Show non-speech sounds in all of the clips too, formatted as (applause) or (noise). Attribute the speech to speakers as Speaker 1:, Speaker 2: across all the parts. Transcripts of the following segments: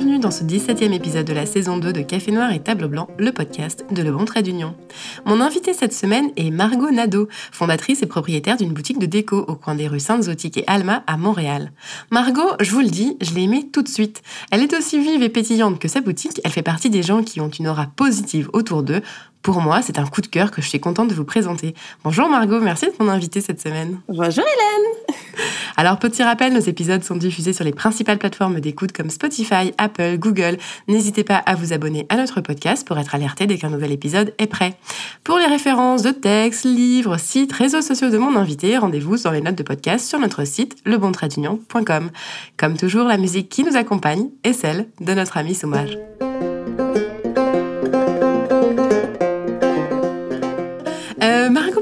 Speaker 1: bienvenue dans ce 17e épisode de la saison 2 de Café Noir et Tableau Blanc, le podcast de Le Bon Trait d'Union. Mon invitée cette semaine est Margot Nadeau, fondatrice et propriétaire d'une boutique de déco au coin des rues Sainte-Zotique et Alma à Montréal. Margot, je vous le dis, je l'ai aimée tout de suite. Elle est aussi vive et pétillante que sa boutique, elle fait partie des gens qui ont une aura positive autour d'eux, pour moi, c'est un coup de cœur que je suis contente de vous présenter. Bonjour Margot, merci de mon invitée cette semaine.
Speaker 2: Bonjour Hélène.
Speaker 1: Alors, petit rappel, nos épisodes sont diffusés sur les principales plateformes d'écoute comme Spotify, Apple, Google. N'hésitez pas à vous abonner à notre podcast pour être alerté dès qu'un nouvel épisode est prêt. Pour les références de textes, livres, sites, réseaux sociaux de mon invité, rendez-vous dans les notes de podcast sur notre site lebontraitunion.com. Comme toujours, la musique qui nous accompagne est celle de notre ami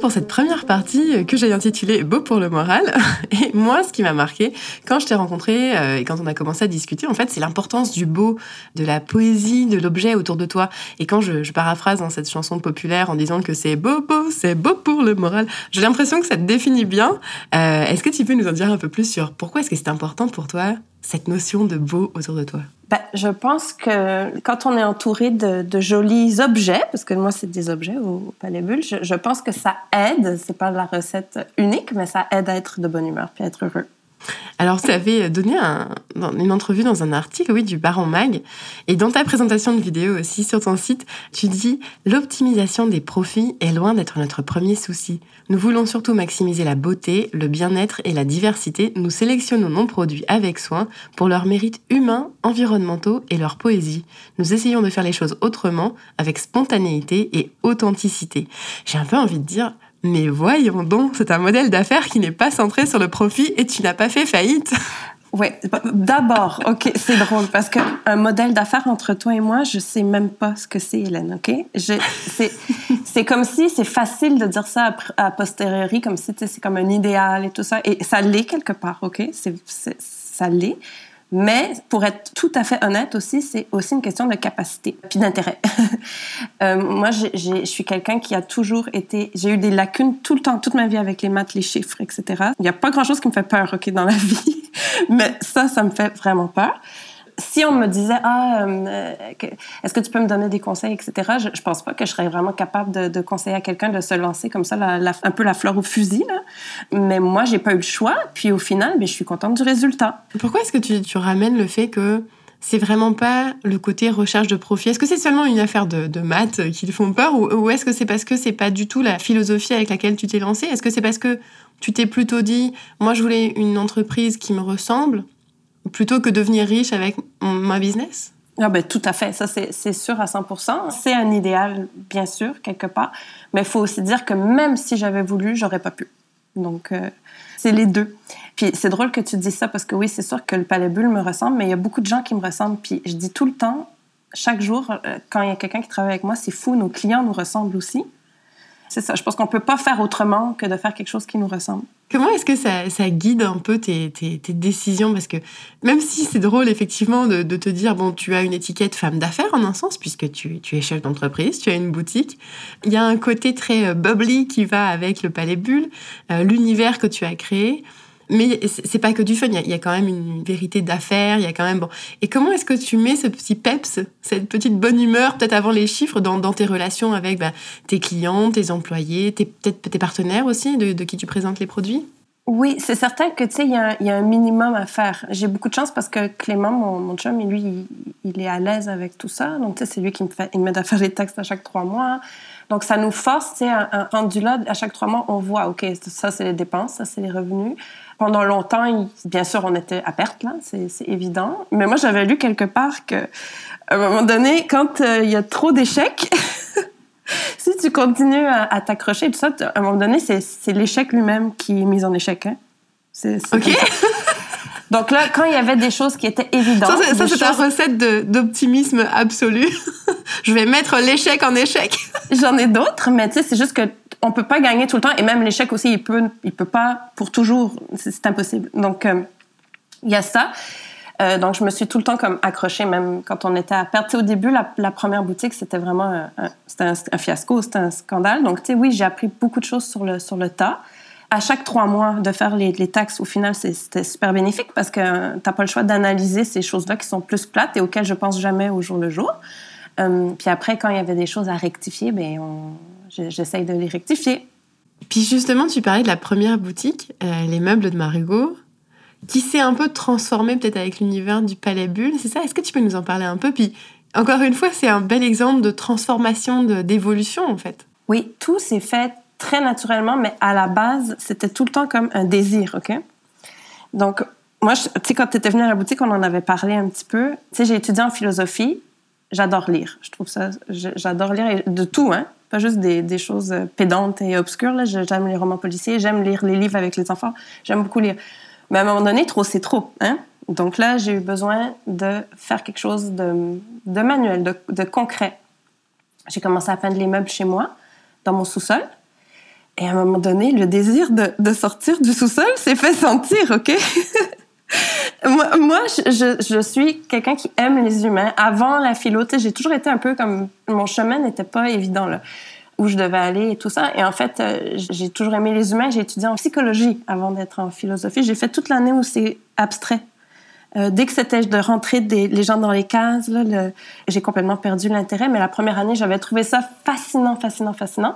Speaker 1: Pour cette première partie que j'ai intitulée Beau pour le moral. (laughs) Et moi, ce qui m'a marqué quand je t'ai rencontré euh, et quand on a commencé à discuter, en fait, c'est l'importance du beau, de la poésie, de l'objet autour de toi. Et quand je, paraphrase dans cette chanson populaire en disant que c'est beau, beau, c'est beau pour le moral, j'ai l'impression que ça te définit bien. Euh, est-ce que tu peux nous en dire un peu plus sur pourquoi est-ce que c'est important pour toi? Cette notion de beau autour de toi?
Speaker 2: Ben, Je pense que quand on est entouré de, jolis objets, parce que moi, c'est des objets au, Palais Bulle, je, pense que ça aide, c'est pas la recette unique, mais ça aide à être de bonne humeur puis à être heureux.
Speaker 1: Alors, tu avais donné une entrevue dans un article, oui, du Baron Mag, et dans ta présentation de vidéo aussi sur ton site, tu dis l'optimisation des profits est loin d'être notre premier souci. Nous voulons surtout maximiser la beauté, le bien-être et la diversité. Nous sélectionnons nos produits avec soin pour leurs mérites humains, environnementaux et leur poésie. Nous essayons de faire les choses autrement, avec spontanéité et authenticité. J'ai un peu envie de dire, mais voyons donc, c'est un modèle d'affaires qui n'est pas centré sur le profit et tu n'as pas fait faillite.
Speaker 2: Oui, d'abord, ok, c'est drôle parce qu'un modèle d'affaires entre toi et moi, je sais même pas ce que c'est, Hélène, ok? C'est comme si c'est facile de dire ça a posteriori, comme si c'est comme un idéal et tout ça, et ça l'est quelque part, ok? Ça l'est. Mais pour être tout à fait honnête aussi, c'est aussi une question de capacité puis d'intérêt. (laughs) euh, moi, je suis quelqu'un qui a toujours été, j'ai eu des lacunes tout le temps, toute ma vie avec les maths, les chiffres, etc. Il n'y a pas grand-chose qui me fait peur, ok, dans la (laughs) vie, mais ça, ça me fait vraiment peur si on me disait ah euh, est-ce que tu peux me donner des conseils etc je, je pense pas que je serais vraiment capable de, conseiller à quelqu'un de se lancer comme ça la, un peu la fleur au fusil là. mais moi j'ai pas eu le choix puis au final mais ben, je suis contente du résultat
Speaker 1: pourquoi est-ce que tu, ramènes le fait que c'est vraiment pas le côté recherche de profit? Est-ce que c'est seulement une affaire de, de maths qui te font peur ou, ou est-ce que c'est parce que c'est pas du tout la philosophie avec laquelle tu t'es lancé Est-ce que c'est parce que tu t'es plutôt dit, moi je voulais une entreprise qui me ressemble plutôt que devenir riche avec ma business?
Speaker 2: Ah ben, tout à fait, ça c'est sûr à 100%. C'est un idéal, bien sûr, quelque part, mais il faut aussi dire que même si j'avais voulu, j'aurais pas pu. Donc, euh, c'est les deux. Puis c'est drôle que tu dis ça parce que oui, c'est sûr que le palais bulle me ressemble, mais il y a beaucoup de gens qui me ressemblent. Puis je dis tout le temps, chaque jour, euh, quand il y a quelqu'un qui travaille avec moi, c'est fou, nos clients nous ressemblent aussi. C'est ça, je pense qu'on peut pas faire autrement que de faire quelque chose qui nous ressemble.
Speaker 1: Comment est-ce que ça, ça, guide un peu tes, décisions? Parce que même si c'est drôle effectivement de, de, te dire, bon, tu as une étiquette femme d'affaires en un sens, puisque tu, tu es chef d'entreprise, tu as une boutique, il y a un côté très euh, bubbly qui va avec le palais bulle, euh, l'univers que tu as créé. Mais c'est pas que du fun, il y, a quand même une vérité d'affaires, il y a quand même... Bon. Et comment est-ce que tu mets ce petit peps, cette petite bonne humeur, peut-être avant les chiffres, dans, tes relations avec bah, tes clients, tes employés, peut-être tes partenaires aussi, de, qui tu présentes les produits?
Speaker 2: Oui, c'est certain que tu sais, il y, a un minimum à faire. J'ai beaucoup de chance parce que Clément, mon, mon chum, lui, il, est à l'aise avec tout ça. Donc, tu sais, c'est lui qui me fait, m'aide à faire les textes à chaque trois mois. Donc, ça nous force, tu sais, un, rendu là, à chaque trois mois, on voit, OK, ça, c'est les dépenses, ça, c'est les revenus. Pendant longtemps, bien sûr, on était à perte, là, c'est évident. Mais moi, j'avais lu quelque part que, à un moment donné, quand euh, il y a trop d'échecs, (laughs) si tu continues à, t'accrocher tout ça, à un moment donné, c'est l'échec lui-même qui est mis en échec. Hein.
Speaker 1: C'est OK. (laughs)
Speaker 2: Donc là, quand il y avait des choses qui étaient évidentes.
Speaker 1: Ça, c'est ta recette d'optimisme absolu. (laughs) Je vais mettre l'échec en échec.
Speaker 2: J'en ai d'autres, mais tu sais, c'est juste que on peut pas gagner tout le temps. Et même l'échec aussi, il peut, il peut pas pour toujours. C'est impossible. Donc, euh, il y a ça. Euh, donc, je me suis tout le temps comme accrochée, même quand on était à perte. au début, la, première boutique, c'était vraiment un, un, fiasco, c'était un scandale. Donc, tu sais, oui, j'ai appris beaucoup de choses sur le, sur le tas. à chaque trois mois de faire les, taxes, au final, c'était super bénéfique parce que t'as pas le choix d'analyser ces choses-là qui sont plus plates et auxquelles je pense jamais au jour le jour. Euh, puis après, quand il y avait des choses à rectifier, ben j'essaye de les rectifier.
Speaker 1: Puis justement, tu parlais de la première boutique, euh, les meubles de Margot, qui s'est un peu transformée peut-être avec l'univers du Palais Bulle, c'est ça? Est-ce que tu peux nous en parler un peu? Puis encore une fois, c'est un bel exemple de transformation, d'évolution en fait.
Speaker 2: Oui, tout s'est fait très naturellement, mais à la base, c'était tout le temps comme un désir, OK? Donc, moi, tu sais, quand tu étais venue à la boutique, on en avait parlé un petit peu. Tu sais, j'ai étudié en philosophie. J'adore lire. Je trouve ça... J'adore lire de tout, hein? Pas juste des, des choses pédantes et obscures. J'aime les romans policiers, j'aime lire les livres avec les enfants. J'aime beaucoup lire. Mais à un moment donné, trop, c'est trop, hein? Donc là, j'ai eu besoin de faire quelque chose de, de manuel, de, de concret. J'ai commencé à peindre les meubles chez moi, dans mon sous-sol. Et à un moment donné, le désir de, de sortir du sous-sol s'est fait sentir, OK? (laughs) moi, je, suis quelqu'un qui aime les humains. Avant la philo, j'ai toujours été un peu comme... Mon chemin n'était pas évident, là, où je devais aller et tout ça. Et en fait, euh, j'ai toujours aimé les humains. J'ai étudié en psychologie avant d'être en philosophie. J'ai fait toute l'année où c'est abstrait. Euh, dès que c'était de rentrer des, les gens dans les cases, là, j'ai complètement perdu l'intérêt. Mais la première année, j'avais trouvé ça fascinant, fascinant, fascinant.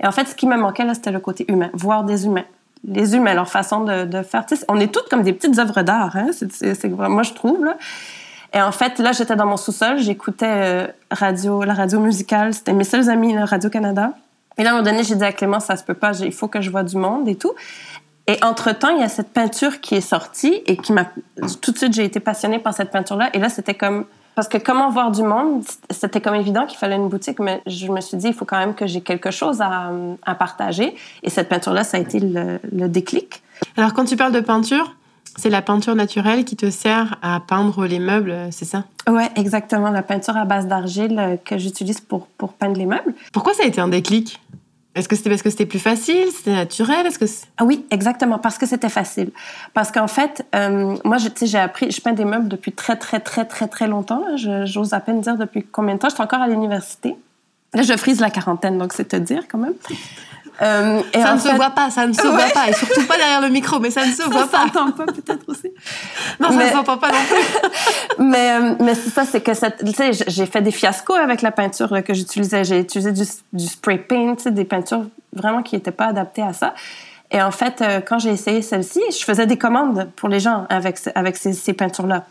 Speaker 2: Et en fait, ce qui me manquait, là, c'était le côté humain, voir des humains. Les humains, leur façon de, faire. on est toutes comme des petites œuvres d'art, hein? c'est, moi, je trouve. Et en fait, là, j'étais dans mon sous-sol, j'écoutais euh, radio, la radio musicale, c'était mes seuls amis, Radio-Canada. Et là, à un moment donné, j'ai dit à Clément, ça se peut pas, il faut que je vois du monde et tout. Et entre-temps, il y a cette peinture qui est sortie et qui m'a... Tout de suite, j'ai été passionnée par cette peinture-là. Et là, c'était comme... Parce que comment voir du monde, c'était comme évident qu'il fallait une boutique, mais je me suis dit, il faut quand même que j'ai quelque chose à, à, partager. Et cette peinture-là, ça a été le, le déclic.
Speaker 1: Alors, quand tu parles de peinture, c'est la peinture naturelle qui te sert à peindre les meubles, c'est ça?
Speaker 2: Ouais, exactement. La peinture à base d'argile que j'utilise pour, pour peindre les meubles.
Speaker 1: Pourquoi ça a été un déclic? Est-ce que c'était parce que c'était plus facile, c'était naturel
Speaker 2: ah oui, exactement, parce que c'était facile. Parce qu'en fait, euh, moi, j'ai appris, je peins des meubles depuis très très très très très longtemps. J'ose à peine dire depuis combien de temps. J'étais encore à l'université. Là, je frise la quarantaine, donc c'est te dire quand même.
Speaker 1: Euh, et ça ne se voit pas, ça ne se voit pas, et surtout pas derrière le micro, mais ça ne se voit pas.
Speaker 2: Ça s'entend pas peut-être aussi.
Speaker 1: Non, ça ne s'entend pas non plus. (laughs)
Speaker 2: mais euh, mais c'est ça, c'est que j'ai fait des fiascos avec la peinture que j'utilisais. J'ai utilisé du, du, spray paint, des peintures vraiment qui n'étaient pas adaptées à ça. Et en fait, euh, quand j'ai essayé celle-ci, je faisais des commandes pour les gens avec avec ces, ces peintures-là.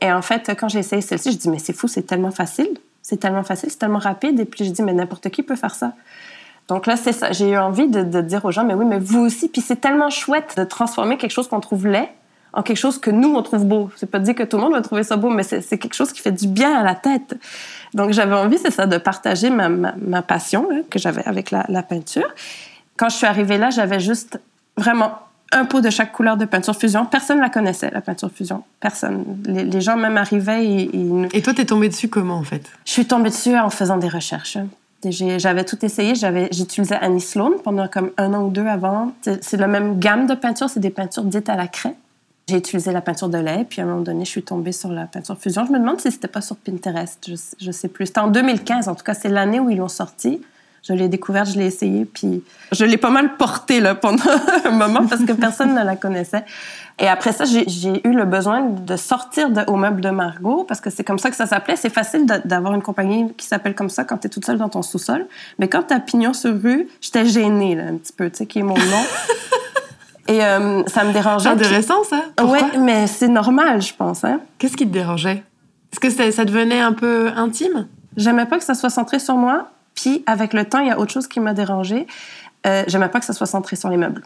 Speaker 2: Et en fait, quand j'ai essayé celle-ci, je dis mais c'est fou, c'est tellement facile, c'est tellement facile, c'est tellement rapide. Et puis je dis mais n'importe qui peut faire ça. Donc là, c'est ça. J'ai eu envie de, dire aux gens, mais oui, mais vous aussi. Puis c'est tellement chouette de transformer quelque chose qu'on trouve laid en quelque chose que nous, on trouve beau. C'est pas dire que tout le monde va trouver ça beau, mais c'est quelque chose qui fait du bien à la tête. Donc j'avais envie, c'est ça, de partager ma, ma, passion que j'avais avec la, la, peinture. Quand je suis arrivée là, j'avais juste vraiment un pot de chaque couleur de peinture fusion. Personne ne la connaissait, la peinture fusion. Personne. Les, gens même arrivaient et...
Speaker 1: Et, et toi, t'es tombée dessus comment, en fait?
Speaker 2: Je suis tombée dessus en faisant des recherches. J'avais tout essayé. J'utilisais Annie Sloan pendant comme un an ou deux avant. C'est la même gamme de peinture. C'est des peintures dites à la craie. J'ai utilisé la peinture de lait, puis à un moment donné, je suis tombée sur la peinture fusion. Je me demande si c'était pas sur Pinterest. Je, je sais plus. C'était en 2015, en tout cas, c'est l'année où ils l'ont sorti. Je l'ai découverte, je l'ai essayé, puis je l'ai pas mal portée là, pendant (laughs) un moment parce que personne ne la connaissait. Et après ça, j'ai eu le besoin de sortir de, au meuble de Margot parce que c'est comme ça que ça s'appelait. C'est facile d'avoir une compagnie qui s'appelle comme ça quand tu es toute seule dans ton sous-sol. Mais quand tu as pignon sur rue, j'étais gênée là, un petit peu, tu sais, qui est mon nom. (laughs) Et euh, ça me dérangeait.
Speaker 1: C'est intéressant, ça.
Speaker 2: Oui, mais c'est normal, je pense. Hein?
Speaker 1: Qu'est-ce qui te dérangeait? Est-ce que ça, ça devenait un peu intime?
Speaker 2: J'aimais pas que ça soit centré sur moi. Puis, avec le temps, il y a autre chose qui m'a dérangée. Euh, J'aimais pas que ça soit centré sur les meubles.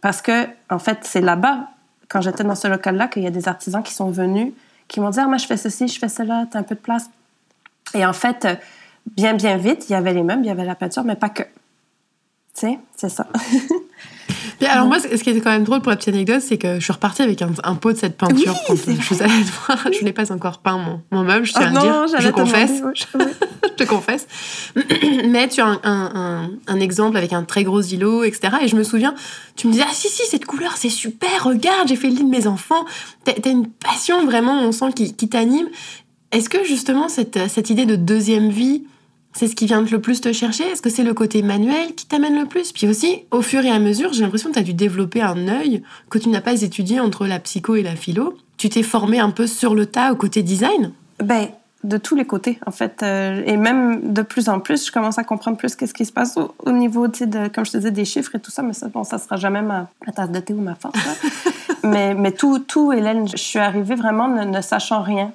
Speaker 2: Parce que, en fait, c'est là-bas, quand j'étais dans ce local-là, qu'il y a des artisans qui sont venus, qui m'ont dit Ah, moi, je fais ceci, je fais cela, t'as un peu de place. Et en fait, bien, bien vite, il y avait les meubles, il y avait la peinture, mais pas que. Tu sais, c'est ça. (laughs)
Speaker 1: alors moi, ce qui était quand même drôle pour la petite anecdote, c'est que je suis repartie avec un, pot de cette peinture.
Speaker 2: Oui, je
Speaker 1: vous allez voir, je n'ai pas encore peint mon, mon meuble, je tiens à oh dire, je confesse. (laughs) je te confesse. (clears throat) Mais tu as un, un, un, exemple avec un très gros îlot, etc. Et je me souviens, tu me disais, ah si, si, cette couleur, c'est super, regarde, j'ai fait le lit de mes enfants. T'as as une passion vraiment, on sent, qui, qui t'anime. Est-ce que justement, cette, cette idée de deuxième vie, c'est ce qui vient le plus te chercher? Est-ce que c'est le côté manuel qui t'amène le plus? Puis aussi, au fur et à mesure, j'ai l'impression que tu as dû développer un œil que tu n'as pas étudié entre la psycho et la philo. Tu t'es formé un peu sur le tas au côté design?
Speaker 2: Ben, de tous les côtés, en fait. Euh, et même de plus en plus, je commence à comprendre plus qu'est-ce qui se passe au, niveau, tu sais, de, comme je te disais, des chiffres et tout ça. Mais ça, bon, ça sera jamais ma, tasse de thé ou ma force. (laughs) mais, mais tout, tout, Hélène, je suis arrivée vraiment ne, ne sachant rien.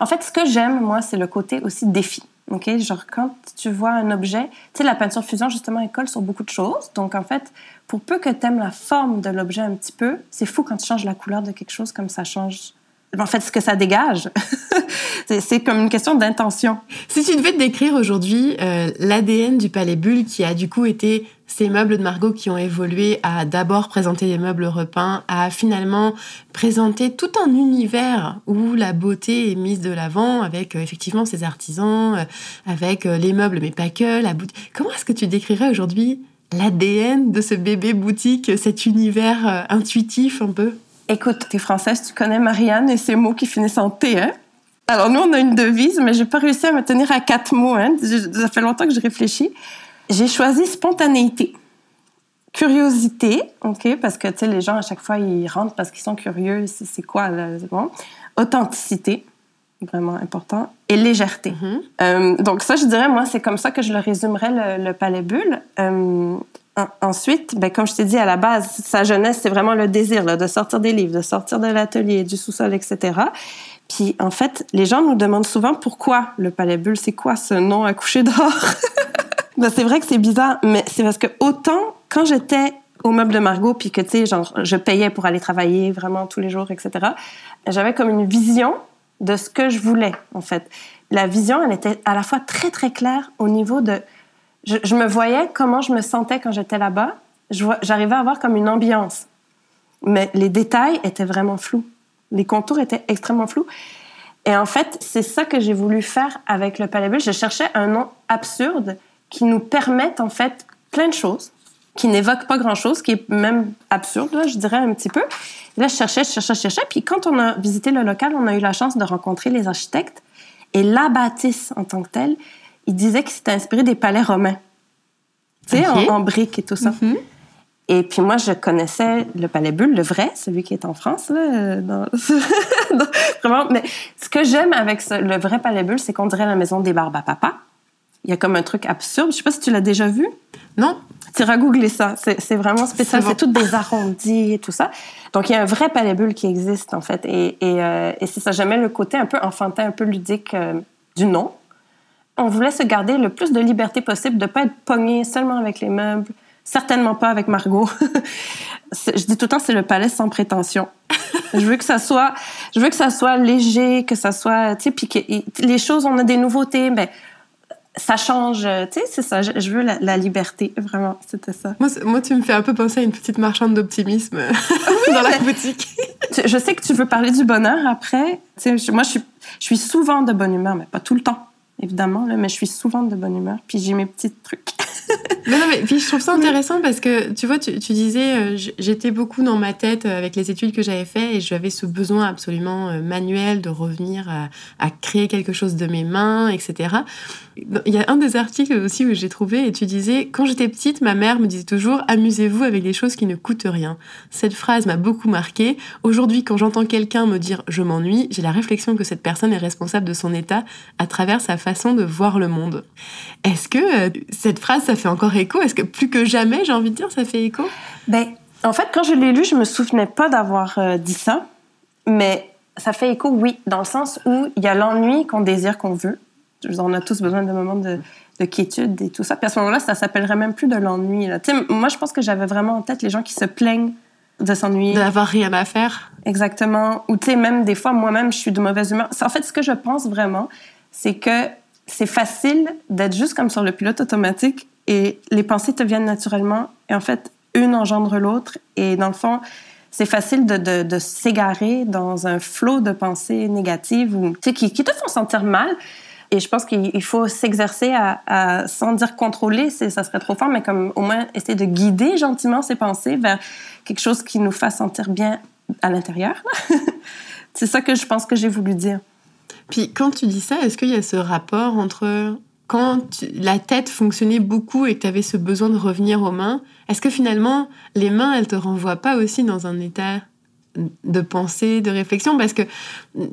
Speaker 2: En fait, ce que j'aime, moi, c'est le côté aussi défi. OK? Genre, quand tu vois un objet, tu sais, la peinture fusion, justement, elle colle sur beaucoup de choses. Donc, en fait, pour peu que tu aimes la forme de l'objet un petit peu, c'est fou quand tu changes la couleur de quelque chose comme ça change en fait, ce que ça dégage. (laughs) c'est comme une question d'intention.
Speaker 1: Si tu devais te décrire aujourd'hui euh, l'ADN du Palais Bulle, qui a du coup été ces meubles de Margot qui ont évolué à d'abord présenter des meubles repeints, à finalement présenter tout un univers où la beauté est mise de l'avant avec euh, effectivement ces artisans, euh, avec les meubles, mais pas que, la boutique. Comment est-ce que tu décrirais aujourd'hui l'ADN de ce bébé boutique, cet univers intuitif un peu?
Speaker 2: Écoute, t'es française, tu connais Marianne et ses mots qui finissent en T, hein? Alors, nous, on a une devise, mais j'ai pas réussi à me tenir à quatre mots, hein? Ça fait longtemps que je réfléchis. J'ai choisi spontanéité. Curiosité, OK? Parce que, tu sais, les gens, à chaque fois, ils rentrent parce qu'ils sont curieux. C'est quoi, là? Bon. Authenticité, vraiment important. Et légèreté. Mm-hmm. Euh, donc, ça, je dirais, moi, c'est comme ça que je le résumerais, le, palais bulle. Euh, ensuite, ben, comme je t'ai dit à la base, sa jeunesse, c'est vraiment le désir là, de sortir des livres, de sortir de l'atelier, du sous-sol, etc. Puis en fait, les gens nous demandent souvent pourquoi le Palais Bulle, c'est quoi ce nom à coucher d'or? (laughs) ben, C'est vrai que c'est bizarre, mais c'est parce que autant quand j'étais au meuble de Margot, puis que tu sais, genre, je payais pour aller travailler vraiment tous les jours, etc. J'avais comme une vision de ce que je voulais, en fait. La vision, elle était à la fois très très claire au niveau de je, me voyais comment je me sentais quand j'étais là-bas. J'arrivais à avoir comme une ambiance. Mais les détails étaient vraiment flous. Les contours étaient extrêmement flous. Et en fait, c'est ça que j'ai voulu faire avec le Palais. Je cherchais un nom absurde qui nous permette, en fait, plein de choses, qui n'évoque pas grand-chose, qui est même absurde, là, je dirais un petit peu. là, je cherchais, je cherchais, je cherchais. Puis quand on a visité le local, on a eu la chance de rencontrer les architectes. Et la bâtisse en tant que telle, il disait que c'était inspiré des palais romains. Tu sais, en, briques et tout ça. Mm-hmm. Et puis moi, je connaissais le palais Bulle, le vrai, celui qui est en France. Là, (laughs) vraiment. Mais ce que j'aime avec le vrai palais Bulle, c'est qu'on dirait la maison des barbes à papa. Il y a comme un truc absurde. Je sais pas si tu l'as déjà vu.
Speaker 1: Non.
Speaker 2: Tu iras googler ça. C'est vraiment spécial. C'est (laughs) tout des arrondis et tout ça. Donc, il y a un vrai palais Bulle qui existe, en fait. Et, et, euh, et c'est ça. J'aimais le côté un peu enfantin, un peu ludique euh, du nom on voulait se garder le plus de liberté possible, de pas être pogné seulement avec les meubles, certainement pas avec Margot. (laughs) je dis tout le temps, c'est le palais sans prétention. (laughs) je veux que ça soit, je veux que ça soit léger, que ça soit, tu sais, puis les choses, on a des nouveautés, mais ça change, tu sais, c'est ça. Je, veux la, liberté, vraiment, c'était ça.
Speaker 1: Moi, moi, tu me fais un peu penser à une petite marchande d'optimisme (laughs) dans la boutique. (laughs)
Speaker 2: je sais que tu veux parler du bonheur après. Tu sais, moi, je suis, je suis souvent de bonne humeur, mais pas tout le temps évidemment, là, mais je suis souvent de bonne humeur, puis j'ai mes petits trucs. (laughs)
Speaker 1: non, non, mais puis je trouve ça intéressant parce que, tu vois, tu, disais, euh, j'étais beaucoup dans ma tête euh, avec les études que j'avais faites et j'avais ce besoin absolument euh, manuel de revenir à, à, créer quelque chose de mes mains, etc. Il y a un des articles aussi où j'ai trouvé et tu disais, quand j'étais petite, ma mère me disait toujours, amusez-vous avec des choses qui ne coûtent rien. Cette phrase m'a beaucoup marquée. Aujourd'hui, quand j'entends quelqu'un me dire je m'ennuie, j'ai la réflexion que cette personne est responsable de son état à travers sa façon de voir le monde. Est-ce que cette phrase, ça fait encore écho? Est-ce que plus que jamais, j'ai envie de dire, ça fait écho?
Speaker 2: Ben, en fait, quand je l'ai lu, je me souvenais pas d'avoir euh, dit ça, mais ça fait écho, oui, dans le sens où il y a l'ennui qu'on désire, qu'on veut. On a tous besoin de moments de, quiétude et tout ça. Puis à ce moment-là, ça s'appellerait même plus de l'ennui. Moi, je pense que j'avais vraiment en tête les gens qui se plaignent de s'ennuyer.
Speaker 1: D'avoir rien à faire.
Speaker 2: Exactement. Ou tu sais, même des fois, moi-même, je suis de mauvaise humeur. En fait, ce que je pense vraiment, c'est que c'est facile d'être juste comme sur le pilote automatique et les pensées te viennent naturellement. Et en fait, une engendre l'autre. Et dans le fond, c'est facile de, s'égarer dans un flot de pensées négatives ou, qui, te font sentir mal. Et je pense qu'il faut s'exercer à, sans dire contrôler, ça serait trop fort, mais comme au moins essayer de guider gentiment ses pensées vers quelque chose qui nous fasse sentir bien à l'intérieur. (laughs) c'est ça que je pense que j'ai voulu dire.
Speaker 1: Puis quand tu dis ça, est-ce qu'il y a ce rapport entre quand la tête fonctionnait beaucoup et que tu avais ce besoin de revenir aux mains, est-ce que finalement, les mains, elles te renvoient pas aussi dans un état de pensée, de réflexion? Parce que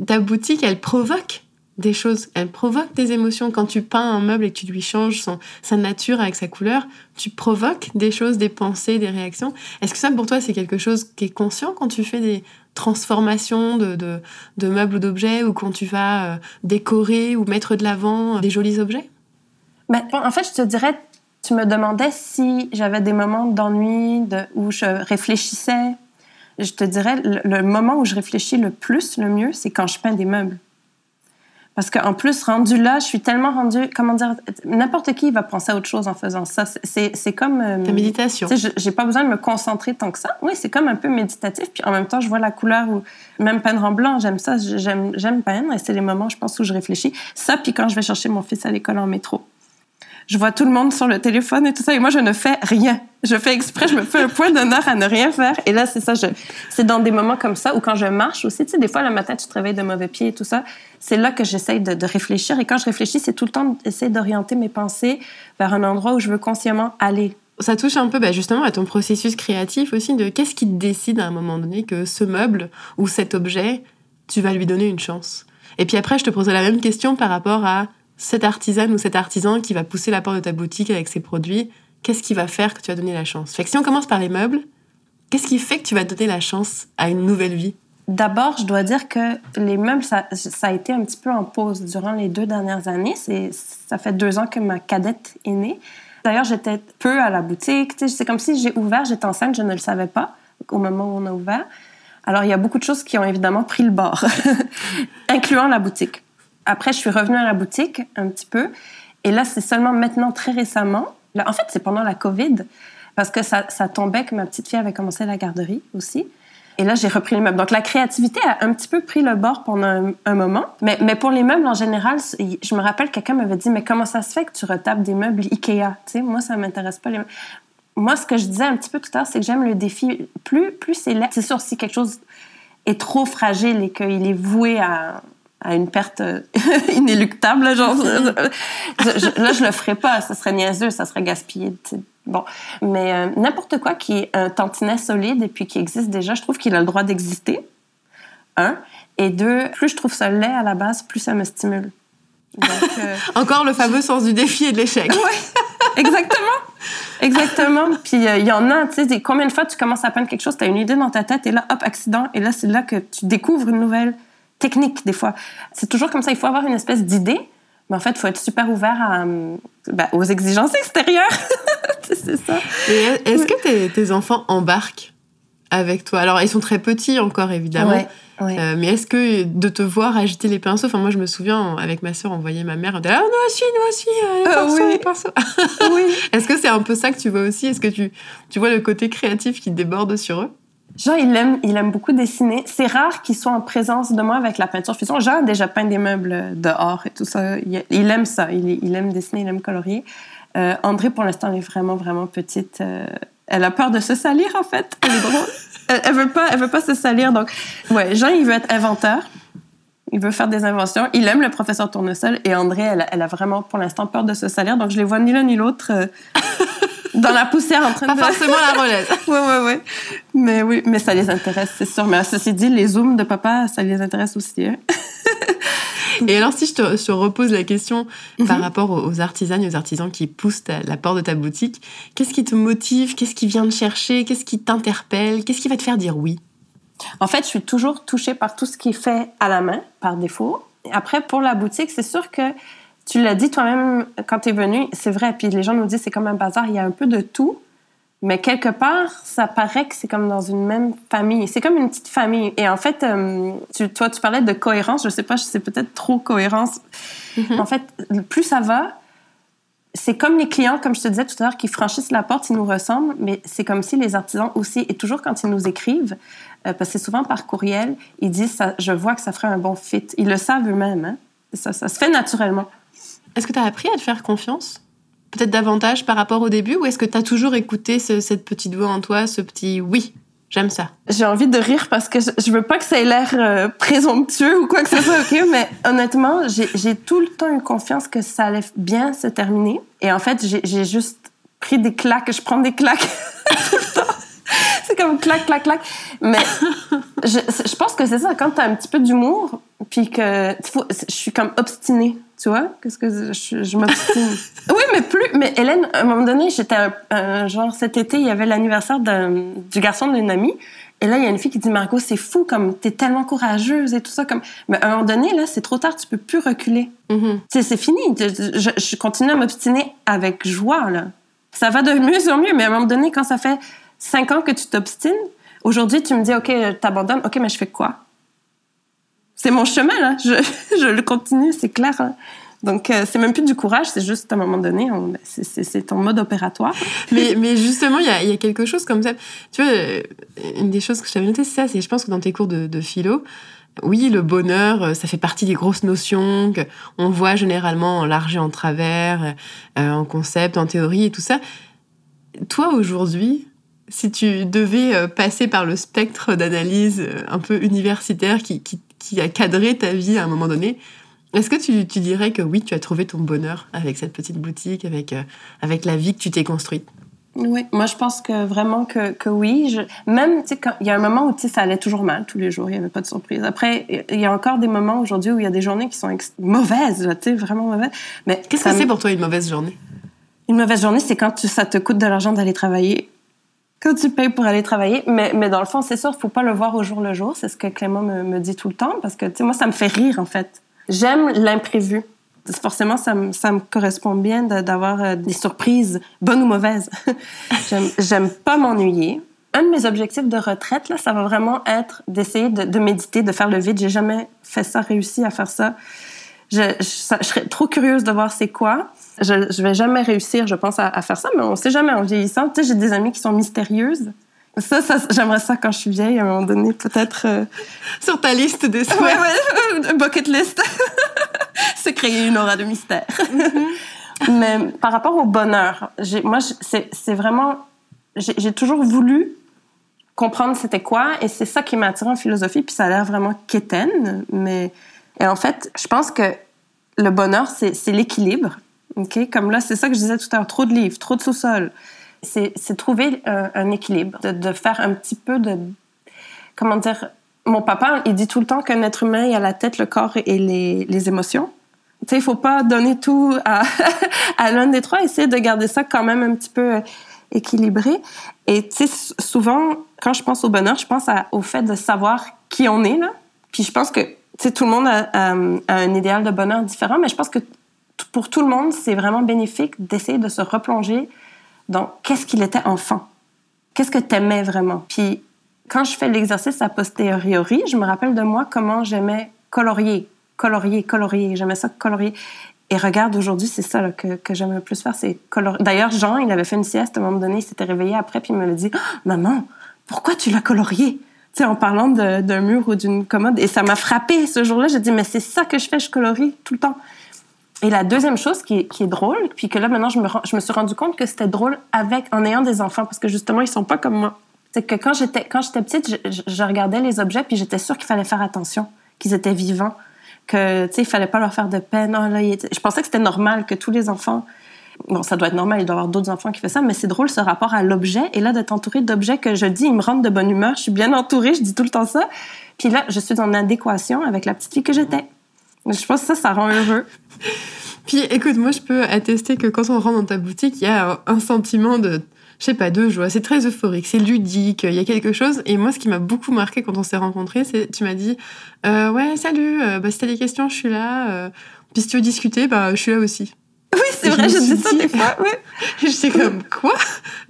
Speaker 1: ta boutique, elle provoque des choses, elle provoque des émotions. Quand tu peins un meuble et que tu lui changes son, sa nature avec sa couleur, tu provoques des choses, des pensées, des réactions. Est-ce que ça, pour toi, c'est quelque chose qui est conscient quand tu fais des transformations de, de, meubles ou d'objets ou quand tu vas euh, décorer ou mettre de l'avant des jolis objets?
Speaker 2: Ben, En fait, je te dirais, tu me demandais si j'avais des moments d'ennui de, où je réfléchissais. Je te dirais, le moment où je réfléchis le plus, le mieux, c'est quand je peins des meubles. Parce qu'en plus, rendu là, je suis tellement rendue, comment dire, n'importe qui va penser à autre chose en faisant ça. C'est comme...
Speaker 1: Euh, Ta méditation.
Speaker 2: Tu sais, j'ai pas besoin de me concentrer tant que ça. Oui, c'est comme un peu méditatif. Puis en même temps, je vois la couleur ou même peindre en blanc, j'aime ça. J'aime peindre et c'est les moments, je pense, où je réfléchis. Ça, puis quand je vais chercher mon fils à l'école en métro je vois tout le monde sur le téléphone et tout ça, et moi, je ne fais rien. Je fais exprès, je me fais un point d'honneur à ne rien faire. Et là, c'est ça, c'est dans des moments comme ça, ou quand je marche aussi, tu sais, des fois, le matin, tu te réveilles de mauvais pied et tout ça, c'est là que j'essaye de, réfléchir. Et quand je réfléchis, c'est tout le temps d'essayer d'orienter mes pensées vers un endroit où je veux consciemment aller.
Speaker 1: Ça touche un peu bah, justement à ton processus créatif aussi, de qu'est-ce qui te décide à un moment donné que ce meuble ou cet objet, tu vas lui donner une chance. Et puis après, je te poserai la même question par rapport à cette artisane ou cet artisan qui va pousser la porte de ta boutique avec ses produits, qu'est-ce qui va faire que tu vas donner la chance? Si on commence par les meubles, qu'est-ce qui fait que tu vas donner la chance à une nouvelle vie?
Speaker 2: D'abord, je dois dire que les meubles, ça, a été un petit peu en pause durant les deux dernières années. Ça fait deux ans que ma cadette est née. D'ailleurs, j'étais peu à la boutique. C'est comme si j'ai ouvert, j'étais enceinte, je ne le savais pas au moment où on a ouvert. Alors, il y a beaucoup de choses qui ont évidemment pris le bord, (laughs) incluant la boutique. Après, je suis revenue à la boutique un petit peu. Et là, c'est seulement maintenant, très récemment. En fait, c'est pendant la COVID, parce que ça, ça, tombait que ma petite fille avait commencé la garderie aussi. Et là, j'ai repris les meubles. Donc, la créativité a un petit peu pris le bord pendant un, moment. Mais, mais, pour les meubles, en général, je me rappelle, quelqu'un m'avait dit, mais comment ça se fait que tu retapes des meubles Ikea? Tu sais, moi, ça m'intéresse pas les meubles. Moi, ce que je disais un petit peu tout à l'heure, c'est que j'aime le défi. Plus, plus c'est. C'est sûr, si quelque chose est trop fragile et qu'il est voué à, à une perte euh, (laughs) inéluctable. Genre, (laughs) là, je le ferais pas. Ça serait niaiseux, ça serait gaspillé. Bon, mais euh, n'importe quoi qui est un tantinet solide et puis qui existe déjà, je trouve qu'il a le droit d'exister. Un. Et deux, plus je trouve ça laid à la base, plus ça me stimule.
Speaker 1: Euh, (laughs) Encore le fameux sens du défi et de l'échec.
Speaker 2: Oui, exactement. Exactement. Puis il y en a, tu sais, combien de fois tu commences à peindre quelque chose, tu as une idée dans ta tête et là, hop, accident. Et là, c'est là que tu découvres une nouvelle technique des fois. C'est toujours comme ça, il faut avoir une espèce d'idée, mais en fait, il faut être super ouvert à, ben, aux exigences extérieures. (laughs) c'est ça.
Speaker 1: est-ce que tes, enfants embarquent avec toi? Alors, ils sont très petits encore, évidemment. Euh, mais est-ce que de te voir agiter les pinceaux, enfin moi je me souviens avec ma sœur on voyait ma mère, on disait ah nous aussi nous aussi euh, les, ah pinceaux, les pinceaux. oui. (laughs) est-ce que c'est un peu ça que tu vois aussi? Est-ce que tu tu vois le côté créatif qui déborde sur eux?
Speaker 2: Jean, il aime, il aime beaucoup dessiner. C'est rare qu'il soit en présence de moi avec la peinture fusion. Jean a déjà peint des meubles dehors et tout ça. Il, aime ça. Il, aime dessiner, il aime colorier. Euh, André, pour l'instant, elle est vraiment, vraiment petite. Euh, elle a peur de se salir, en fait. Elle est drôle. (laughs) elle, veut pas, elle veut pas se salir. Donc, ouais, Jean, il veut être inventeur. Il veut faire des inventions. Il aime le professeur Tournesol. Et André, elle, elle a vraiment, pour l'instant, peur de se salir. Donc, je les vois ni l'un ni l'autre. Euh, (laughs) dans la poussière en train
Speaker 1: de...
Speaker 2: Pas
Speaker 1: forcément la relève. (laughs)
Speaker 2: oui, oui, oui. Mais oui, mais ça les intéresse, c'est sûr. Mais ceci dit, les zooms de papa, ça les intéresse aussi. Hein. (laughs)
Speaker 1: Et alors, si je te, repose la question par mhm. rapport aux artisans et aux artisans qui poussent la porte de ta boutique, qu'est-ce qui te motive? Qu'est-ce qui vient de chercher? Qu'est-ce qui t'interpelle? Qu'est-ce qui va te faire dire oui?
Speaker 2: En fait, je suis toujours touchée par tout ce qui est fait à la main, par défaut. Après, pour la boutique, c'est sûr que tu l'as dit toi-même quand tu es venu, c'est vrai. Puis les gens nous disent c'est comme un bazar, il y a un peu de tout. Mais quelque part, ça paraît que c'est comme dans une même famille. C'est comme une petite famille. Et en fait, euh, tu, toi, tu parlais de cohérence. Je sais pas, c'est peut-être trop cohérence. Mm-hmm. En fait, plus ça va, c'est comme les clients, comme je te disais tout à l'heure, qui franchissent la porte, ils nous ressemblent, mais c'est comme si les artisans aussi, et toujours quand ils nous écrivent, euh, parce que c'est souvent par courriel, ils disent ça, je vois que ça ferait un bon fit. Ils le savent eux-mêmes. Hein? Ça, ça se fait naturellement.
Speaker 1: Est-ce que tu as appris à te faire confiance Peut-être davantage par rapport au début Ou est-ce que tu as toujours écouté cette petite voix en toi, ce petit oui J'aime ça.
Speaker 2: J'ai envie de rire parce que je, veux pas que ça ait l'air euh, présomptueux ou quoi que ce soit, OK? (laughs) Mais honnêtement, j'ai tout le temps eu confiance que ça allait bien se terminer. Et en fait, j'ai juste pris des claques. Je prends des claques (laughs) tout le temps. C'est comme clac, clac, clac. Mais (laughs) je, je pense que c'est ça. Quand t'as un petit peu d'humour, puis que je suis comme obstinée, tu vois? Qu'est-ce que je, je m'obstine? (laughs) Oui, mais plus. Mais Hélène, à un moment donné, j'étais un, genre cet été, il y avait l'anniversaire du garçon d'une amie. Et là, il y a une fille qui dit Margot, c'est fou, comme t'es tellement courageuse et tout ça. Comme, mais à un moment donné, là, c'est trop tard, tu peux plus reculer. Mm-hmm. C'est fini. Je, je, continue à m'obstiner avec joie là. Ça va de mieux en mieux, mais à un moment donné, quand ça fait cinq ans que tu t'obstines, aujourd'hui, tu me dis ok, t'abandonnes. Ok, mais je fais quoi? C'est mon chemin, là. (laughs) Je, le continue, c'est clair. Hein. Donc, euh, c'est même plus du courage, c'est juste à un moment donné, c'est en mode opératoire. (laughs)
Speaker 1: mais, justement, il y a, quelque chose comme ça. Tu vois, euh, une des choses que je t'avais noté, c'est ça, c'est je pense que dans tes cours de, de, philo, oui, le bonheur, euh, ça fait partie des grosses notions qu'on voit généralement en large et en travers, en concept, en théorie et tout ça. Toi, aujourd'hui, si tu devais passer par le spectre d'analyse un peu universitaire qui, qui qui a cadré ta vie à un moment donné. Est-ce que tu, tu, dirais que oui, tu as trouvé ton bonheur avec cette petite boutique, avec, euh, avec la vie que tu t'es construite?
Speaker 2: Oui, moi je pense que vraiment que, que oui. Je, même, tu sais, il y a un moment où ça allait toujours mal tous les jours, il n'y avait pas de surprise. Après, il y a encore des moments aujourd'hui où il y a des journées qui sont mauvaises, tu sais, vraiment mauvaises.
Speaker 1: Mais qu'est-ce que c'est pour toi une mauvaise journée?
Speaker 2: Une mauvaise journée, c'est quand ça te coûte de l'argent d'aller travailler quand tu payes pour aller travailler. Mais, mais dans le fond, c'est sûr, faut pas le voir au jour le jour. C'est ce que Clément me, me, dit tout le temps parce que, tu sais, moi, ça me fait rire, en fait. J'aime l'imprévu. Forcément, ça me, ça me correspond bien d'avoir euh, des surprises, bonnes ou mauvaises. (laughs) J'aime pas m'ennuyer. Un de mes objectifs de retraite, là, ça va vraiment être d'essayer de, de, méditer, de faire le vide. J'ai jamais fait ça, réussi à faire ça. Je, je, je serais trop curieuse de voir c'est quoi. Je, je vais jamais réussir, je pense, à, à faire ça, mais on sait jamais en vieillissant. Tu sais, j'ai des amies qui sont mystérieuses. Ça, ça j'aimerais ça quand je suis vieille, à un moment donné, peut-être. Euh,
Speaker 1: Sur ta liste des souhaits.
Speaker 2: Ouais, ouais, bucket list. (laughs) Se créer une aura de mystère. Mm-hmm. mais par rapport au bonheur, moi, c'est vraiment. J'ai toujours voulu comprendre c'était quoi, et c'est ça qui m'a attiré en philosophie, puis ça a l'air vraiment quétaine, mais. Et en fait, je pense que le bonheur, c'est l'équilibre. OK? Comme là, c'est ça que je disais tout à l'heure, trop de livres, trop de sous-sol. C'est trouver euh, un équilibre, de, faire un petit peu de... Comment dire? Mon papa, il dit tout le temps qu'un être humain, il a la tête, le corps et les, les émotions. Il faut pas donner tout (laughs) à, l'un des trois, essayer de garder ça quand même un petit peu euh, équilibré. Et souvent, quand je pense au bonheur, je pense au fait de savoir qui on est, là. Puis je pense que, sais, tout le monde a, un idéal de bonheur différent, mais je pense que pour tout le monde, c'est vraiment bénéfique d'essayer de se replonger dans qu'est-ce qu'il était enfant. Qu'est-ce que tu aimais vraiment? Puis quand je fais l'exercice a posteriori, je me rappelle de moi comment j'aimais colorier, colorier, colorier. J'aimais ça colorier. Et regarde, aujourd'hui, c'est ça que, que j'aime le plus faire, c'est colorier. D'ailleurs, Jean, il avait fait une sieste à un moment donné, il s'était réveillé après, puis il me dit oh, Maman, pourquoi tu l'as colorié? En parlant d'un mur ou d'une commode. Et ça m'a frappé ce jour-là. J'ai dit, mais c'est ça que je fais, je colorie tout le temps. Et la deuxième chose qui est, drôle, puis que là maintenant je me, suis rendu compte que c'était drôle avec en ayant des enfants parce que justement ils sont pas comme moi. C'est que quand j'étais petite, je, regardais les objets puis j'étais sûre qu'il fallait faire attention, qu'ils étaient vivants, que tu sais il fallait pas leur faire de peine. Là, je pensais que c'était normal que tous les enfants Bon, ça doit être normal, il doit y avoir d'autres enfants qui font ça, mais c'est drôle ce rapport à l'objet. Et là, d'être entourée d'objets que je dis, ils me rendent de bonne humeur, je suis bien entourée, je dis tout le temps ça. Puis là, je suis en adéquation avec la petite fille que j'étais. Je pense que ça, ça rend heureux. (laughs)
Speaker 1: Puis écoute, moi je peux attester que quand on rentre dans ta boutique, il y a un sentiment de, je sais pas, de joie. C'est très euphorique, c'est ludique, il y a quelque chose. Et moi, ce qui m'a beaucoup marqué quand on s'est rencontrés, c'est tu m'as dit, euh, ouais, salut, euh, bah, si t'as des questions, je suis là. Euh, puis si tu veux discuter, bah, je suis là aussi.
Speaker 2: Oui, c'est vrai, je, dis ça des fois. Ouais.
Speaker 1: J'étais comme, quoi?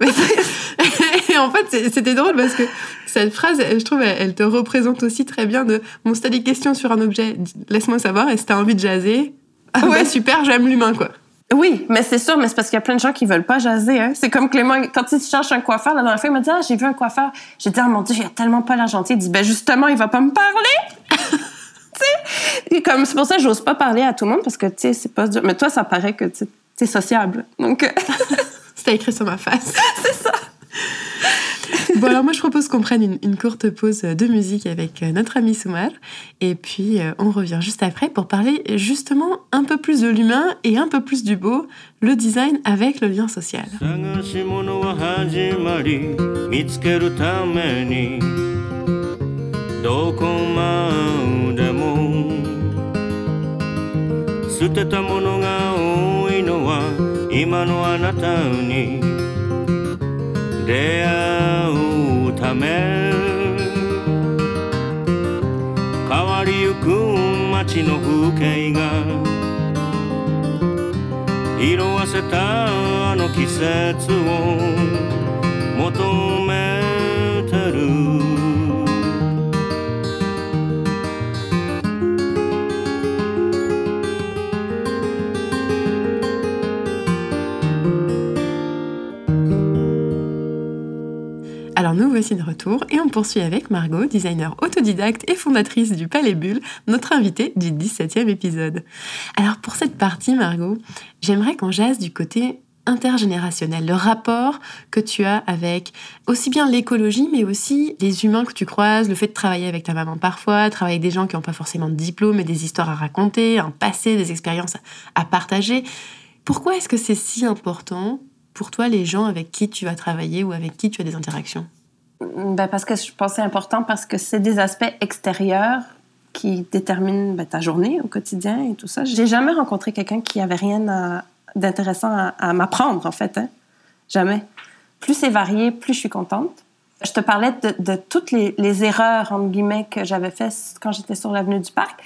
Speaker 1: (laughs) Et en fait, c'était drôle parce que cette phrase, je trouve, elle, te représente aussi très bien de, bon, si t'as des questions sur un objet, laisse-moi savoir. Et si t'as envie de jaser, ah ouais, super, j'aime l'humain, quoi.
Speaker 2: Oui, mais c'est sûr, mais c'est parce qu'il y a plein de gens qui veulent pas jaser. Hein. C'est comme Clément, quand il cherche un coiffeur, la dernière fois, il m'a dit Ah, j'ai vu un coiffeur. J'ai dit Ah mon Dieu, il a tellement pas l'air gentil. Il dit Ben justement, il va pas me parler. Sais, comme c'est pour ça que j'ose pas parler à tout le monde parce que tu sais, c'est pas dur. Mais toi, ça paraît que tu es sociable. Donc. (laughs)
Speaker 1: C'était écrit sur ma face. (laughs)
Speaker 2: c'est ça.
Speaker 1: bon, alors moi, je propose qu'on prenne une, une, courte pause de musique avec notre ami Soumar. Et puis, on revient juste après pour parler justement un peu plus de l'humain et un peu plus du beau, le design avec le lien social. 捨てたものが多いのは今のあなたに。出会うため。変わりゆく街の風景が。色あせたあの季節を求め。Voici de retour et on poursuit avec Margot, designer autodidacte et fondatrice du Palais Bulle, notre invitée du 17e épisode. Alors pour cette partie Margot, j'aimerais qu'on jase du côté intergénérationnel, le rapport que tu as avec aussi bien l'écologie, mais aussi les humains que tu croises, le fait de travailler avec ta maman parfois, travailler avec des gens qui n'ont pas forcément de diplôme, mais des histoires à raconter, un passé, des expériences à partager. Pourquoi est-ce que c'est si important pour toi les gens avec qui tu vas travailler ou avec qui tu as des interactions?
Speaker 2: Ben Parce que je c'est important parce que c'est des aspects extérieurs qui déterminent ben, ta journée au quotidien et tout ça. J'ai jamais rencontré quelqu'un qui avait rien d'intéressant à, m'apprendre, en fait. Hein. Jamais. Plus c'est varié, plus je suis contente. Je te parlais de, toutes les, erreurs, entre guillemets, que j'avais faites quand j'étais sur l'avenue du Parc.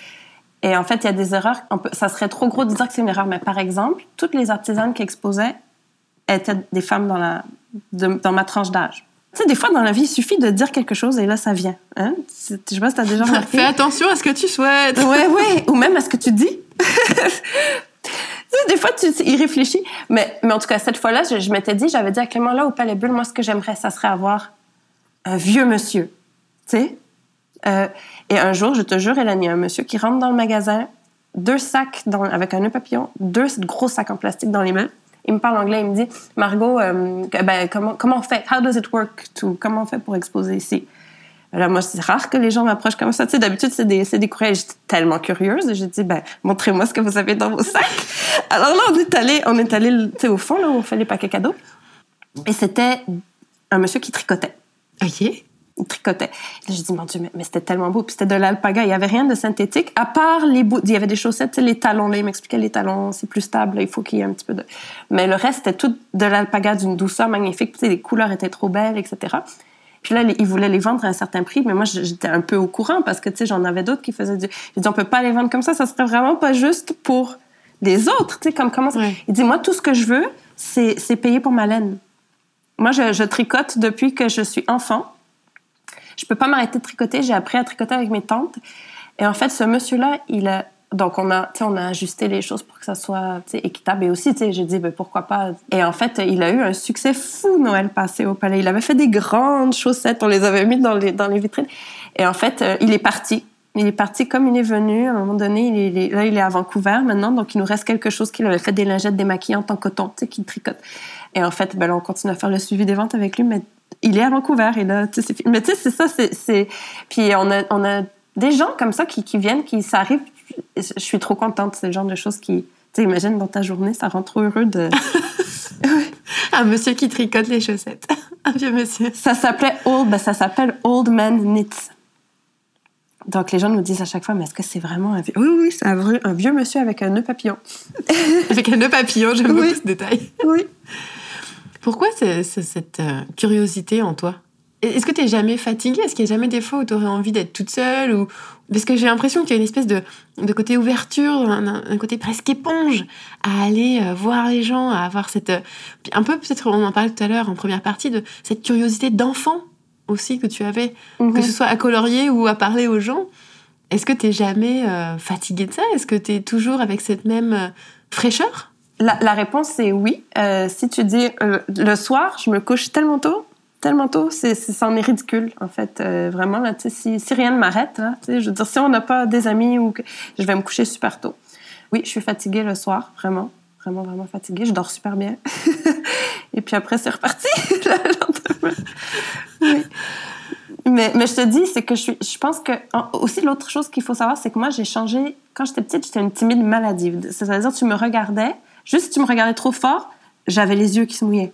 Speaker 2: Et en fait, il y a des erreurs, ça serait trop gros de dire que c'est une erreur, mais par exemple, toutes les artisanes qui exposaient étaient des femmes dans ma tranche d'âge. Tu sais, des fois, dans la vie, il suffit de dire quelque chose et là, ça vient. Hein? Je sais pas si as déjà (laughs) remarqué.
Speaker 1: Fais attention à ce que tu souhaites.
Speaker 2: Ouais, ouais. Ou même à ce que tu dis. (laughs) des fois, tu y réfléchis. Mais, mais en tout cas, cette fois-là, je, m'étais dit, j'avais dit à Clément, là, au Palais Bulle, moi, ce que j'aimerais, ça serait avoir un vieux monsieur. Tu sais? Euh, et un jour, je te jure, Hélène, il y a un monsieur qui rentre dans le magasin, deux sacs dans, avec un nœud papillon, deux gros sacs en plastique dans les mains il me parle anglais, il me dit Margot, euh, ben, comment, comment on fait? How does it work to, Comment on fait pour exposer ici? Là, moi, c'est rare que les gens m'approchent comme ça. Tu sais, d'habitude, c'est des, des courriers. J'étais tellement curieuse. J'ai dit, ben, montrez-moi ce que vous avez dans vos sacs. Alors là, on est allé, on est allé, tu sais, au fond, là, où on fait les paquets cadeaux. Et c'était un monsieur qui tricotait.
Speaker 1: OK
Speaker 2: il tricotait. J'ai dit, mon Dieu, mais, c'était tellement beau. Puis c'était de l'alpaga. Il n'y avait rien de synthétique, à part les bouts. Il y avait des chaussettes, les talons. Là, il m'expliquait les talons, c'est plus stable. il faut qu'il y ait un petit peu de. Mais le reste, c'était tout de l'alpaga d'une douceur magnifique. Puis, les couleurs étaient trop belles, etc. Puis là, il voulait les vendre à un certain prix, mais moi, j'étais un peu au courant parce que, tu sais, j'en avais d'autres qui faisaient du. J'ai dit, on peut pas les vendre comme ça, ça serait vraiment pas juste pour les autres, tu sais, comme comment. Il dit, moi, tout ce que je veux, c'est payer pour ma laine. Moi, je, je tricote depuis que je suis enfant je peux pas m'arrêter de tricoter. J'ai appris à tricoter avec mes tantes. Et en fait, ce monsieur-là, il a donc on a, on a ajusté les choses pour que ça soit équitable. Et aussi, j'ai dit, ben, pourquoi pas. Et en fait, il a eu un succès fou Noël passé au palais. Il avait fait des grandes chaussettes. On les avait mis dans les, dans les vitrines. Et en fait, euh, il est parti. Il est parti comme il est venu. À un moment donné, il est, là, il est à Vancouver maintenant. Donc, il nous reste quelque chose qu'il avait fait des lingettes démaquillantes en coton, tu sais, qu'il tricote. Et en fait, ben, là, on continue à faire le suivi des ventes avec lui. Mais il est à Vancouver et là, tu sais, mais tu sais, c'est ça, c'est, puis on a, on a des gens comme ça qui, qui viennent, qui ça arrive. Je suis trop contente, c'est le genre de choses qui, tu sais, imagine dans ta journée, ça rend trop heureux de. (laughs)
Speaker 1: Un monsieur qui tricote les chaussettes, un vieux monsieur.
Speaker 2: Ça s'appelait Old, ben ça s'appelle Old Man Knits. Donc les gens nous disent à chaque fois, mais est-ce que c'est vraiment un vieux Oui, oui, c'est un, un, vieux monsieur avec un nœud papillon. (laughs)
Speaker 1: avec un nœud papillon, j'aime beaucoup ce détail.
Speaker 2: Oui.
Speaker 1: Pourquoi c'est, cette euh, curiosité en toi? Est-ce que tu es jamais fatiguée? Est-ce qu'il y a jamais des fois où tu aurais envie d'être toute seule ou... Parce que j'ai l'impression qu'il y a une espèce de, de côté ouverture, un, côté presque éponge à aller euh, voir les gens, à avoir cette... Euh, un peu, peut-être, on en parlait tout à l'heure en première partie, de cette curiosité d'enfant aussi que tu avais, que mhm. ce soit à colorier ou à parler aux gens. Est-ce que tu n'es jamais fatiguée de ça? Est-ce que tu es toujours avec cette même fraîcheur?
Speaker 2: La, réponse, c'est oui. Euh, si tu dis euh, le soir, je me couche tellement tôt, tellement tôt, c'est, c'en est ridicule, en fait. Euh, vraiment, là, si, si rien ne m'arrête, là, je veux dire, si on n'a pas des amis ou que je vais me coucher super tôt. Oui, je suis fatiguée le soir, vraiment. Vraiment, vraiment fatiguée. Je dors super bien. (laughs) Et puis après, c'est reparti. (laughs) oui. Mais, mais je te dis, c'est que je, suis, je pense que. Aussi, l'autre chose qu'il faut savoir, c'est que moi, j'ai changé. Quand j'étais petite, j'étais une timide maladive. C'est-à-dire, tu me regardais, juste si tu me regardais trop fort, j'avais les yeux qui se mouillaient.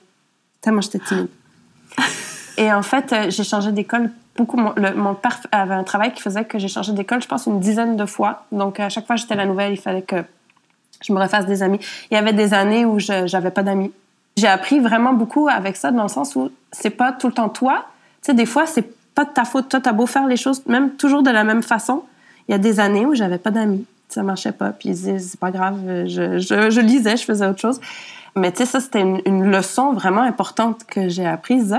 Speaker 2: Tellement j'étais timide. (laughs) Et en fait, euh, j'ai changé d'école beaucoup. Mon, mon, père avait un travail qui faisait que j'ai changé d'école, je pense, une dizaine de fois. Donc, à chaque fois j'étais la nouvelle, il fallait que je me refasse des amis. Il y avait des années où je n'avais pas d'amis. J'ai appris vraiment beaucoup avec ça, dans le sens où c'est pas tout le temps toi. Tu sais, des fois, c'est pas de ta faute. Toi, t'as beau faire les choses, même toujours de la même façon. Il y a des années où j'avais pas d'amis. Ça marchait pas. Puis ils disaient, c'est pas grave, je, je, lisais, je faisais autre chose. Mais tu sais, ça, c'était une, leçon vraiment importante que j'ai apprise.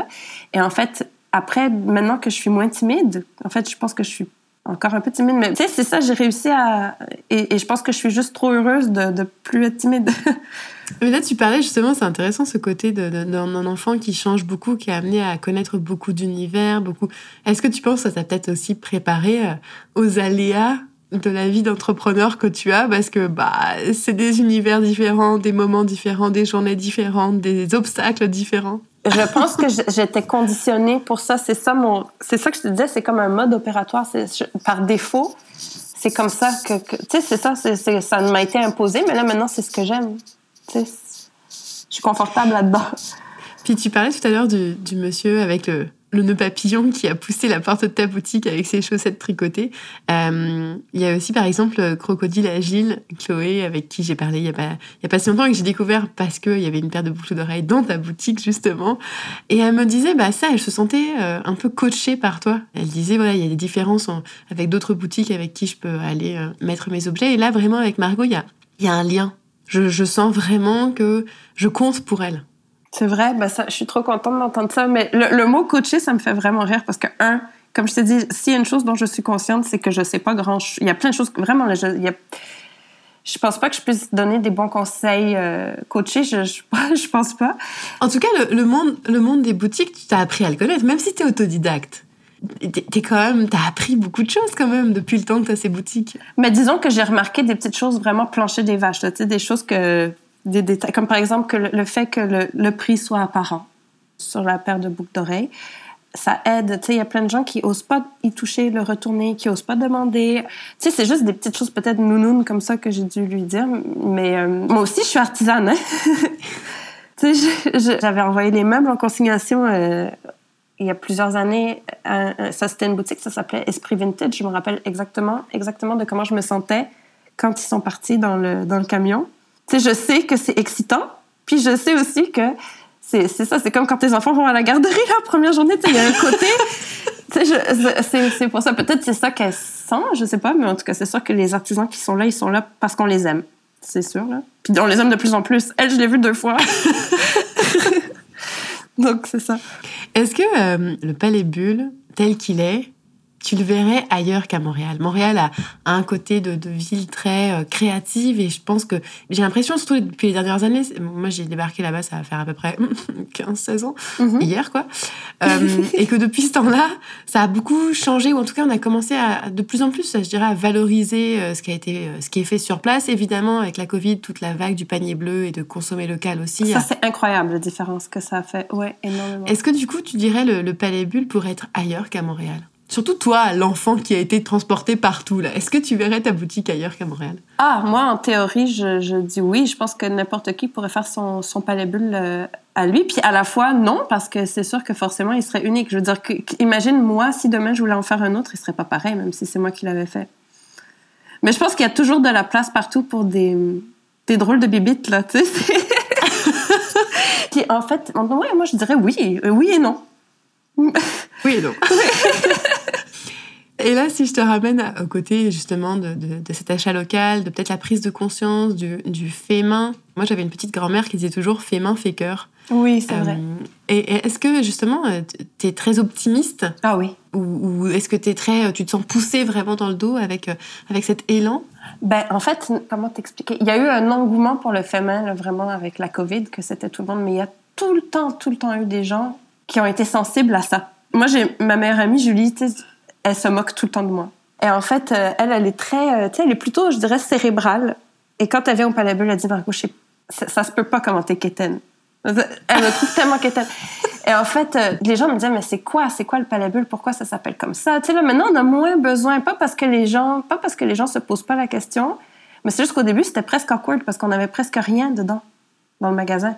Speaker 2: Et en fait, après, maintenant que je suis moins timide, en fait, je pense que je suis encore un peu timide. Mais tu sais, c'est ça, j'ai réussi à... Et, je pense que je suis juste trop heureuse de, de plus être timide. (laughs)
Speaker 1: Mais là, tu parlais justement, c'est intéressant ce côté d'un enfant qui change beaucoup, qui est amené à connaître beaucoup d'univers, beaucoup. Est-ce que tu penses que ça t'a peut-être aussi préparé euh, aux aléas de la vie d'entrepreneur que tu as? Parce que bah c'est des univers différents, des moments différents, des journées différentes, des obstacles différents.
Speaker 2: Je pense que j'étais conditionnée pour ça. C'est ça mon, c'est ça que je te disais. C'est comme un mode opératoire. C'est par défaut. C'est comme ça que, tu sais, c'est ça. Ça m'a été imposé, mais là maintenant c'est ce que j'aime. Tu sais, je suis confortable là-dedans.
Speaker 1: Puis tu parlais tout à l'heure du, du monsieur avec le, le nœud papillon qui a poussé la porte de ta boutique avec ses chaussettes tricotées. Euh, il y a aussi, par exemple, Crocodile Agile, Chloé, avec qui j'ai parlé il n'y a, pas, y a pas si longtemps que j'ai découvert parce qu'il y avait une paire de boucles d'oreilles dans ta boutique, justement. Et elle me disait, bah, ça, elle se sentait euh, un peu coachée par toi. Elle disait, voilà, il y a des différences avec d'autres boutiques avec qui je peux aller euh, mettre mes objets. Et là, vraiment, avec Margot, il y a, y a un lien. Je sens vraiment que je compte pour elle.
Speaker 2: C'est vrai, ben ça, je suis trop contente d'entendre ça. Mais le, le, mot coacher, ça me fait vraiment rire parce que, un, comme je te dis, s'il y a une chose dont je suis consciente, c'est que je sais pas grand chose. Il y a plein de choses, vraiment, je, il y a, je pense pas que je puisse donner des bons conseils euh, coachés, je, je, (laughs) je, pense pas.
Speaker 1: En tout cas, le, le, monde, le monde des boutiques, tu t'as appris à le connaître, même si tu es autodidacte. T'es quand même, t'as appris beaucoup de choses quand même depuis le temps que t'as ces boutiques.
Speaker 2: Mais disons que j'ai remarqué des petites choses vraiment plancher des vaches, tu sais, des choses que des détails, comme par exemple que le, fait que le, prix soit apparent sur la paire de boucles d'oreilles. Ça aide. Tu sais, il y a plein de gens qui osent pas y toucher, le retourner, qui osent pas demander. Tu sais, c'est juste des petites choses peut-être nounounes comme ça que j'ai dû lui dire. Mais euh, moi aussi, je suis artisane. Hein? (laughs) tu sais, j'avais envoyé les meubles en consignation euh, il y a plusieurs années. Ça, c'était une boutique, ça s'appelait Esprit Vintage. Je me rappelle exactement, exactement de comment je me sentais quand ils sont partis dans le, dans le camion tu sais, je sais que c'est excitant, puis je sais aussi que c'est ça, c'est comme quand tes enfants vont à la garderie la première journée, il y a un côté, (laughs) c'est pour ça, peut-être c'est ça qu'elles sent, je sais pas, mais en tout cas, c'est sûr que les artisans qui sont là, ils sont là parce qu'on les aime, c'est sûr, là. Puis on les aime de plus en plus. Elle, je l'ai vue deux fois. (laughs) Donc, c'est ça.
Speaker 1: Est-ce que euh, le Palais Bulle, tel qu'il est, tu le verrais ailleurs qu'à Montréal. Montréal a, un côté de, de ville très euh, créative et je pense que j'ai l'impression, surtout depuis les dernières années, moi j'ai débarqué là-bas, ça va faire à peu près (laughs) 15-16 ans, mm -hmm. hier quoi, euh, et que depuis ce temps-là, ça a beaucoup changé ou en tout cas on a commencé à de plus en plus, je dirais, à valoriser euh, ce qui a été, ce qui est fait sur place. Évidemment, avec la Covid, toute la vague du panier bleu et de consommer local aussi.
Speaker 2: Ça c'est incroyable la différence que ça a fait, ouais, énormément.
Speaker 1: Est-ce que du coup tu dirais le, le Palais Bulle pourrait être ailleurs qu'à Montréal? Surtout toi, l'enfant qui a été transporté partout, là. Est-ce que tu verrais ta boutique ailleurs qu'à Montréal?
Speaker 2: Ah, moi, en théorie, je, je, dis oui. Je pense que n'importe qui pourrait faire son, son palais bulle euh, à lui. Puis à la fois, non, parce que c'est sûr que forcément, il serait unique. Je veux dire, que, imagine, moi, si demain je voulais en faire un autre, il serait pas pareil, même si c'est moi qui l'avais fait. Mais je pense qu'il y a toujours de la place partout pour des, des drôles de bibites, là, tu sais. (laughs) Puis en fait, ouais, moi, je dirais oui. Euh, oui et non.
Speaker 1: Oui et non. (laughs) Et là, si je te ramène au côté justement de, de, de cet achat local, de peut-être la prise de conscience du, du fait main. Moi, j'avais une petite grand-mère qui disait toujours fait main, fait cœur.
Speaker 2: Oui, c'est euh, vrai.
Speaker 1: Et, et est-ce que justement, tu es très optimiste
Speaker 2: Ah oui.
Speaker 1: Ou, ou est-ce que es très, tu te sens poussée vraiment dans le dos avec, avec cet élan?
Speaker 2: Ben, en fait, comment t'expliquer? Il y a eu un engouement pour le fait main, là, vraiment, avec la COVID, que c'était tout le monde, mais il y a tout le temps, tout le temps eu des gens qui ont été sensibles à ça. Moi, j'ai ma meilleure amie, Julie, elle se moque tout le temps de moi. Et en fait, euh, elle, elle est très, euh, tu sais, elle est plutôt, je dirais, cérébrale. Et quand elle vient au Palais elle dit, Margot, ça, ça se peut pas comment t'es. Elle me trouve tellement quétaine. Et en fait, euh, les gens me disaient, mais c'est quoi, c'est quoi le palabule? Pourquoi ça s'appelle comme ça? Tu sais, là, maintenant, on a moins besoin, pas parce que les gens, pas parce que les gens se posent pas la question, mais c'est juste qu'au début, c'était presque awkward parce qu'on avait presque rien dedans, dans le magasin.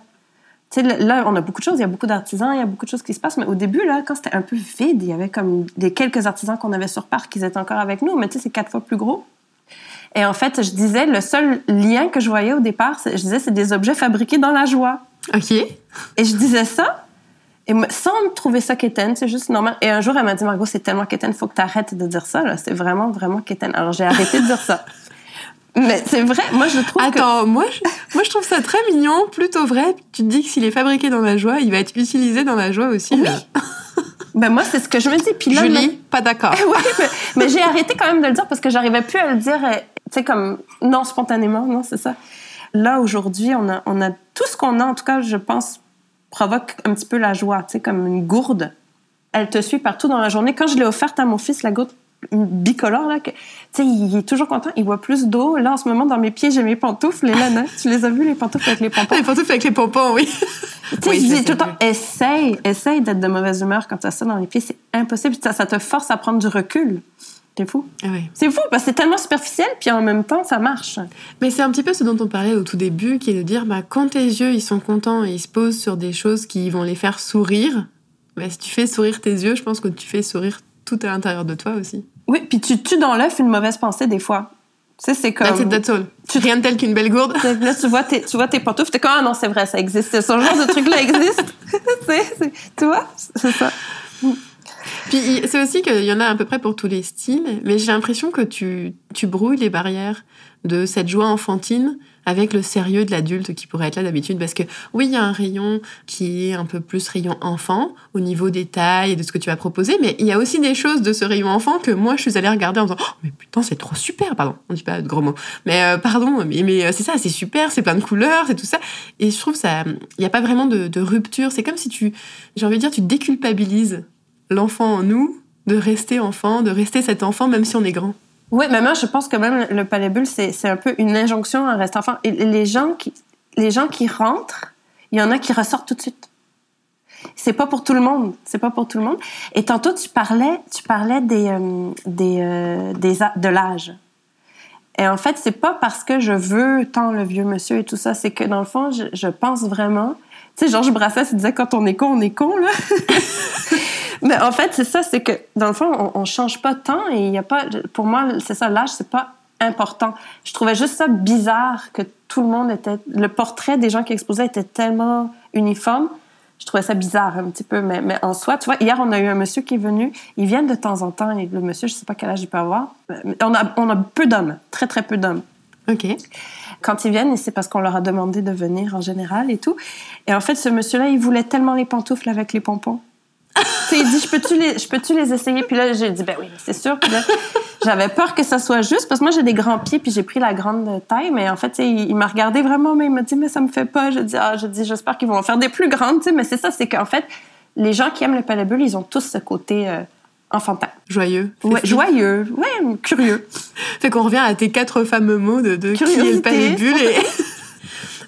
Speaker 2: Là, on a beaucoup de choses, il y a beaucoup d'artisans, il y a beaucoup de choses qui se passent, mais au début, là, quand c'était un peu vide, il y avait comme des quelques artisans qu'on avait sur parc qui étaient encore avec nous, mais tu sais, c'est quatre fois plus gros. Et en fait, je disais, le seul lien que je voyais au départ, je disais, c'est des objets fabriqués dans la joie.
Speaker 1: OK.
Speaker 2: Et je disais ça, et sans me trouver ça quétaine, c'est juste normal. Et un jour, elle m'a dit, Margot, c'est tellement quétaine, faut que tu arrêtes de dire ça, là. C'est vraiment, vraiment quétaine. Alors, j'ai arrêté de dire ça. (laughs) Mais c'est vrai, moi je trouve
Speaker 1: Attends, moi, je, moi je trouve ça très mignon, plutôt vrai. Tu te dis que s'il est fabriqué dans la joie, il va être utilisé dans la joie aussi.
Speaker 2: Oui. (laughs) ben moi, c'est ce que je me dis. Puis là,
Speaker 1: Julie, pas d'accord. (laughs)
Speaker 2: oui, mais, j'ai arrêté quand même de le dire parce que j'arrivais plus à le dire, euh, tu sais, comme non spontanément, non, c'est ça. Là, aujourd'hui, on a, on a tout ce qu'on a, en tout cas, je pense, provoque un petit peu la joie, tu sais, comme une gourde. Elle te suit partout dans la journée. Quand je l'ai offerte à mon fils, la gourde bicolore, là, que, tu sais, il est toujours content, il voit plus d'eau. Là, en ce moment, dans mes pieds, j'ai mes pantoufles, les là, (laughs) Tu les as vues, les pantoufles avec les pompons?
Speaker 1: Les pantoufles avec les pompons, oui.
Speaker 2: Tu sais, je dis tout le temps, essaye, essaye d'être de mauvaise humeur quand tu as ça dans les pieds. C'est impossible. Ça, ça te force à prendre du recul. C'est fou.
Speaker 1: Ah oui.
Speaker 2: C'est fou parce que c'est tellement superficiel, puis en même temps, ça marche.
Speaker 1: Mais c'est un petit peu ce dont on parlait au tout début, qui est de dire, bah, quand tes yeux, ils sont contents et ils se posent sur des choses qui vont les faire sourire, bah, si tu fais sourire tes yeux, je pense que tu fais sourire tout à l'intérieur de toi aussi.
Speaker 2: Oui, puis tu tues dans l'œuf une mauvaise pensée des fois. Tu sais, c'est comme.
Speaker 1: That's it, that's all. Tu rien de tel qu'une belle gourde. (laughs)
Speaker 2: Là, tu vois tes, tu vois tes pantoufles, t'es comme, ah non, c'est vrai, ça existe. Ce genre de truc-là (laughs) existe. (laughs) tu vois, c'est ça.
Speaker 1: Puis c'est aussi qu'il y en a à peu près pour tous les styles, mais j'ai l'impression que tu, tu brouilles les barrières de cette joie enfantine avec le sérieux de l'adulte qui pourrait être là d'habitude. Parce que oui, il y a un rayon qui est un peu plus rayon enfant au niveau des tailles et de ce que tu vas proposer, mais il y a aussi des choses de ce rayon enfant que moi je suis allée regarder en disant oh, mais putain, c'est trop super, pardon, on dit pas de gros mots, mais euh, pardon, mais, mais euh, c'est ça, c'est super, c'est plein de couleurs, c'est tout ça. Et je trouve ça, il n'y a pas vraiment de, de rupture. C'est comme si tu, j'ai envie de dire, tu déculpabilises l'enfant en nous de rester enfant, de rester cet enfant même si on est grand.
Speaker 2: Oui, mais moi, je pense que même le palais c'est un peu une injonction à rester enfant. Les gens qui, les gens qui rentrent, il y en a qui ressortent tout de suite. C'est pas pour tout le monde. C'est pas pour tout le monde. Et tantôt, tu parlais, tu parlais des, euh, des, euh, des, de l'âge. Et en fait, c'est pas parce que je veux tant le vieux monsieur et tout ça. C'est que dans le fond, je pense vraiment. Tu sais, Georges Brassens, il disait quand on est con, on est con, là. (laughs) Mais en fait, c'est ça, c'est que dans le fond, on, on change pas tant et il y a pas. Pour moi, c'est ça, l'âge, c'est pas important. Je trouvais juste ça bizarre que tout le monde était. Le portrait des gens qui exposaient était tellement uniforme. Je trouvais ça bizarre un petit peu, mais, mais en soi, tu vois, hier, on a eu un monsieur qui est venu. Ils viennent de temps en temps, et le monsieur, je sais pas quel âge il peut avoir. On a, on a peu d'hommes, très, très peu d'hommes.
Speaker 1: OK.
Speaker 2: Quand ils viennent, c'est parce qu'on leur a demandé de venir en général et tout. Et en fait, ce monsieur-là, il voulait tellement les pantoufles avec les pompons il dit, je peux-tu les, je peux-tu les essayer? Puis là, j'ai dit, ben oui, c'est sûr. J'avais peur que ça soit juste parce que moi, j'ai des grands pieds puis j'ai pris la grande taille. Mais en fait, il, m'a regardé vraiment, mais il m'a dit, mais ça me fait pas. Je dis, ah, je dis, j'espère qu'ils vont en faire des plus grandes, Mais c'est ça, c'est qu'en fait, les gens qui aiment le palais ils ont tous ce côté euh, enfantin.
Speaker 1: Joyeux.
Speaker 2: Ouais, joyeux. Ouais, curieux.
Speaker 1: fait qu'on revient à tes quatre fameux mots de, de qui est le palais et... (laughs)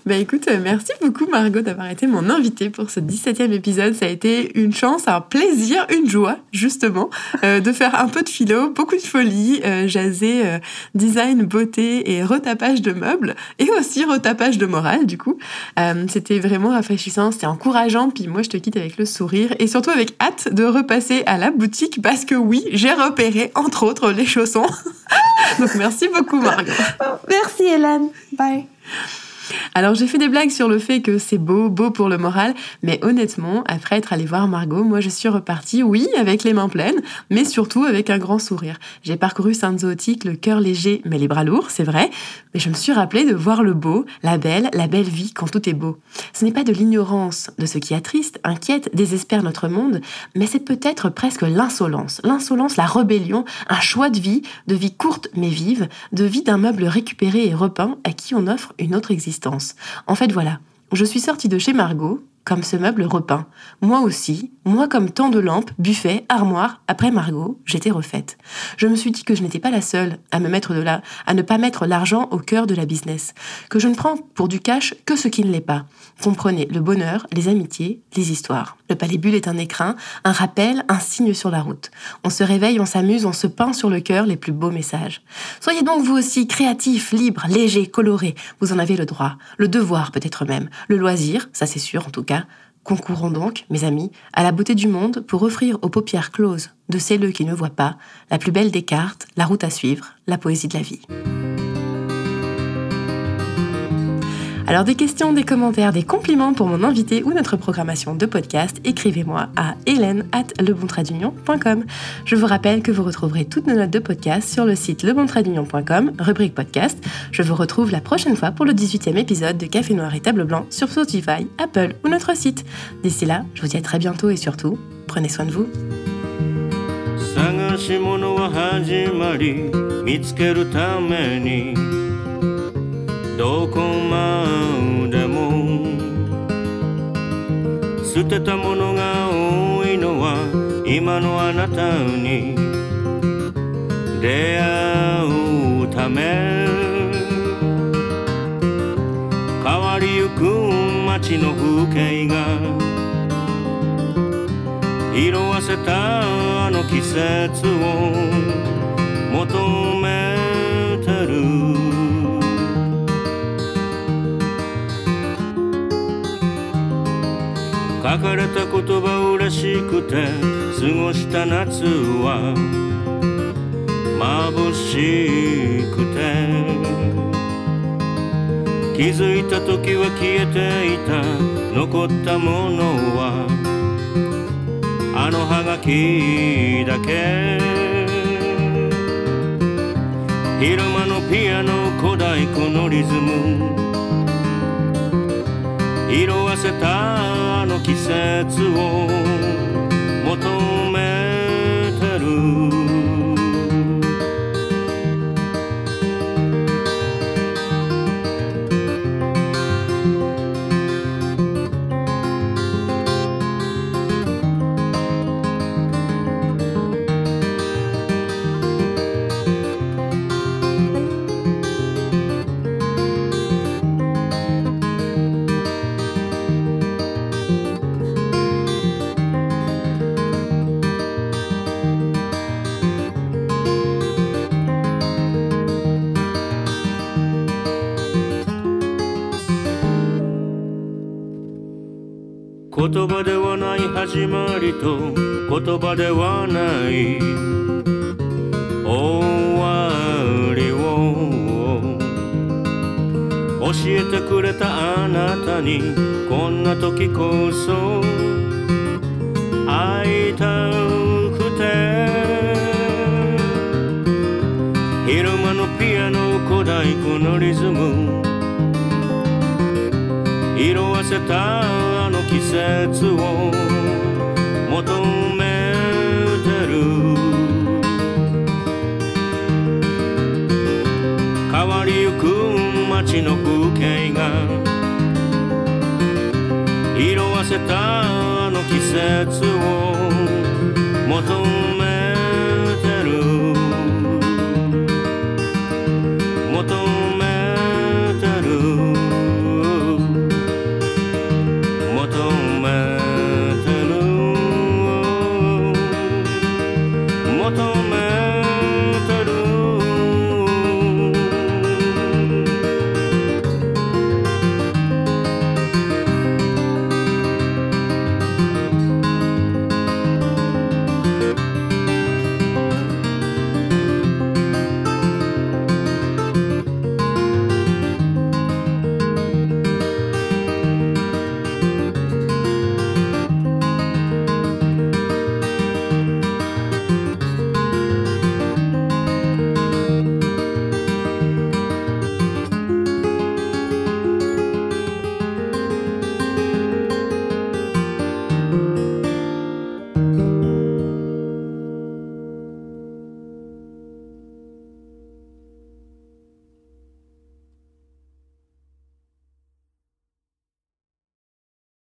Speaker 1: Bah écoute, euh, merci beaucoup Margot d'avoir été mon invitée pour ce 17e épisode. Ça a été une chance, un plaisir, une joie justement euh, de faire un peu de philo, beaucoup de folie, euh, jaser design, beauté et retapage de meubles et aussi retapage de morale du coup. C'était vraiment rafraîchissant, c'était encourageant. Puis moi je te quitte avec le sourire et surtout avec hâte de repasser à la boutique parce que oui, j'ai repéré entre autres les chaussons. (laughs) Donc merci beaucoup Margot.
Speaker 2: Merci Hélène. Bye.
Speaker 1: Alors j'ai fait des blagues sur le fait que c'est beau, beau pour le moral, mais honnêtement, après être allée voir Margot, moi je suis repartie, oui, avec les mains pleines, mais surtout avec un grand sourire. J'ai parcouru Sainte-Zotique, le cœur léger, mais les bras lourds, c'est vrai, mais je me suis rappelé de voir le beau, la belle, la belle vie quand tout est beau. Ce n'est pas de l'ignorance de ce qui attriste, inquiète, désespère notre monde, mais c'est peut-être presque l'insolence. L'insolence, la rébellion, un choix de vie, de vie courte mais vive, de vie d'un meuble récupéré et repeint à qui on offre une autre existence. En fait, voilà. Je suis sortie de chez Margot
Speaker 3: comme ce meuble repeint. Moi aussi, moi comme tant de lampes, buffets, armoires, après Margot, j'étais refaite. Je me suis dit que je n'étais pas la seule à me mettre de là, à ne pas mettre l'argent au cœur de la business, que je ne prends pour du cash que ce qui ne l'est pas. Comprenez le bonheur, les amitiés, les histoires. Le palais bulle est un écrin, un rappel, un signe sur la route. On se réveille, on s'amuse, on se peint sur le cœur les plus beaux messages. Soyez donc vous aussi créatifs, libres, légers, colorés. Vous en avez le droit, le devoir peut-être même, le loisir, ça c'est sûr en tout cas, Concourons donc, mes amis, à la beauté du monde pour offrir aux paupières closes de celles qui ne voient pas la plus belle des cartes, la route à suivre, la poésie de la vie. Alors des questions, des commentaires, des compliments pour mon invité ou notre programmation de podcast, écrivez-moi à hélène at lebontradunion.com. Je vous rappelle que vous retrouverez toutes nos notes de podcast sur le site lebontradunion.com, rubrique podcast. Je vous retrouve la prochaine fois pour le 18e épisode de Café Noir et Table Blanc sur Spotify, Apple ou notre site. D'ici là, je vous dis à très bientôt et surtout, prenez soin de vous. どこまでも。捨てたものが多いのは今のあなたに。出会うため。変わりゆく街の風景が。色あせたあの季節を求めてる。書かれた言葉嬉しくて過ごした夏は眩しくて。気づいた時は消えていた。残ったものはあのハガキだけ。昼間のピアノ小太鼓のリズム。色あせたあの季節を求めてる。言葉ではない始まりと言葉ではない終わりを。教えてくれたあなたにこんな時こそ会いたくて。昼間のピアノ小太鼓のリズム色あせた季節を求めてる。変わりゆく街の風景が色あせたあの季節を求めてる。